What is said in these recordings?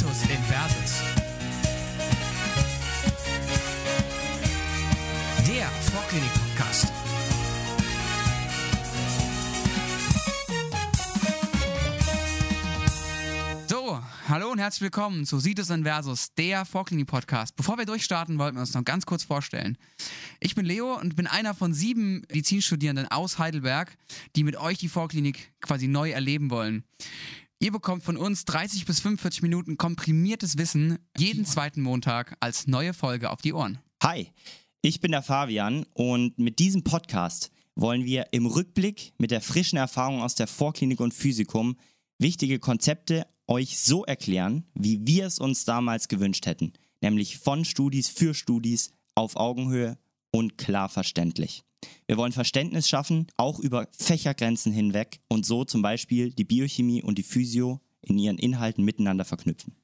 Situs Inversus. Der Vorklinik-Podcast. So, hallo und herzlich willkommen zu Situs Inversus, der Vorklinik-Podcast. Bevor wir durchstarten, wollten wir uns noch ganz kurz vorstellen. Ich bin Leo und bin einer von sieben Medizinstudierenden aus Heidelberg, die mit euch die Vorklinik quasi neu erleben wollen. Ihr bekommt von uns 30 bis 45 Minuten komprimiertes Wissen jeden zweiten Montag als neue Folge auf die Ohren. Hi, ich bin der Fabian und mit diesem Podcast wollen wir im Rückblick mit der frischen Erfahrung aus der Vorklinik und Physikum wichtige Konzepte euch so erklären, wie wir es uns damals gewünscht hätten, nämlich von Studis für Studis auf Augenhöhe und klar verständlich. Wir wollen Verständnis schaffen, auch über Fächergrenzen hinweg und so zum Beispiel die Biochemie und die Physio in ihren Inhalten miteinander verknüpfen.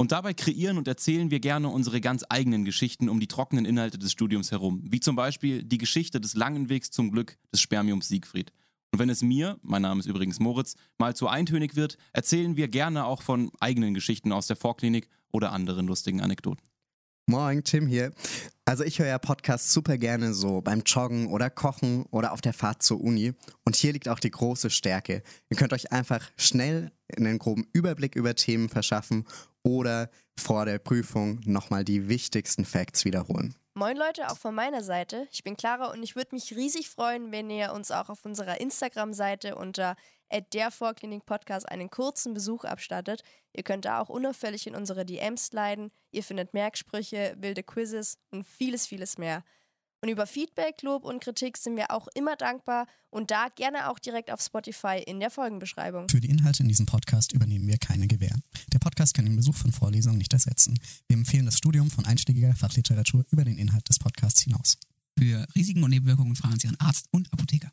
Und dabei kreieren und erzählen wir gerne unsere ganz eigenen Geschichten um die trockenen Inhalte des Studiums herum, wie zum Beispiel die Geschichte des langen Wegs zum Glück des Spermiums Siegfried. Und wenn es mir, mein Name ist übrigens Moritz, mal zu eintönig wird, erzählen wir gerne auch von eigenen Geschichten aus der Vorklinik oder anderen lustigen Anekdoten. Moin, Tim hier. Also ich höre ja Podcasts super gerne so beim Joggen oder Kochen oder auf der Fahrt zur Uni. Und hier liegt auch die große Stärke. Ihr könnt euch einfach schnell einen groben Überblick über Themen verschaffen oder vor der Prüfung nochmal die wichtigsten Facts wiederholen. Moin Leute, auch von meiner Seite. Ich bin Clara und ich würde mich riesig freuen, wenn ihr uns auch auf unserer Instagram-Seite unter der Vorklinik Podcast einen kurzen Besuch abstattet. Ihr könnt da auch unauffällig in unsere DMs sliden. Ihr findet Merksprüche, wilde Quizzes und vieles, vieles mehr. Und über Feedback, Lob und Kritik sind wir auch immer dankbar und da gerne auch direkt auf Spotify in der Folgenbeschreibung. Für die Inhalte in diesem Podcast übernehmen wir keine Gewähr. Der Podcast kann den Besuch von Vorlesungen nicht ersetzen. Wir empfehlen das Studium von einschlägiger Fachliteratur über den Inhalt des Podcasts hinaus. Für Risiken und Nebenwirkungen fragen Sie an Arzt und Apotheker.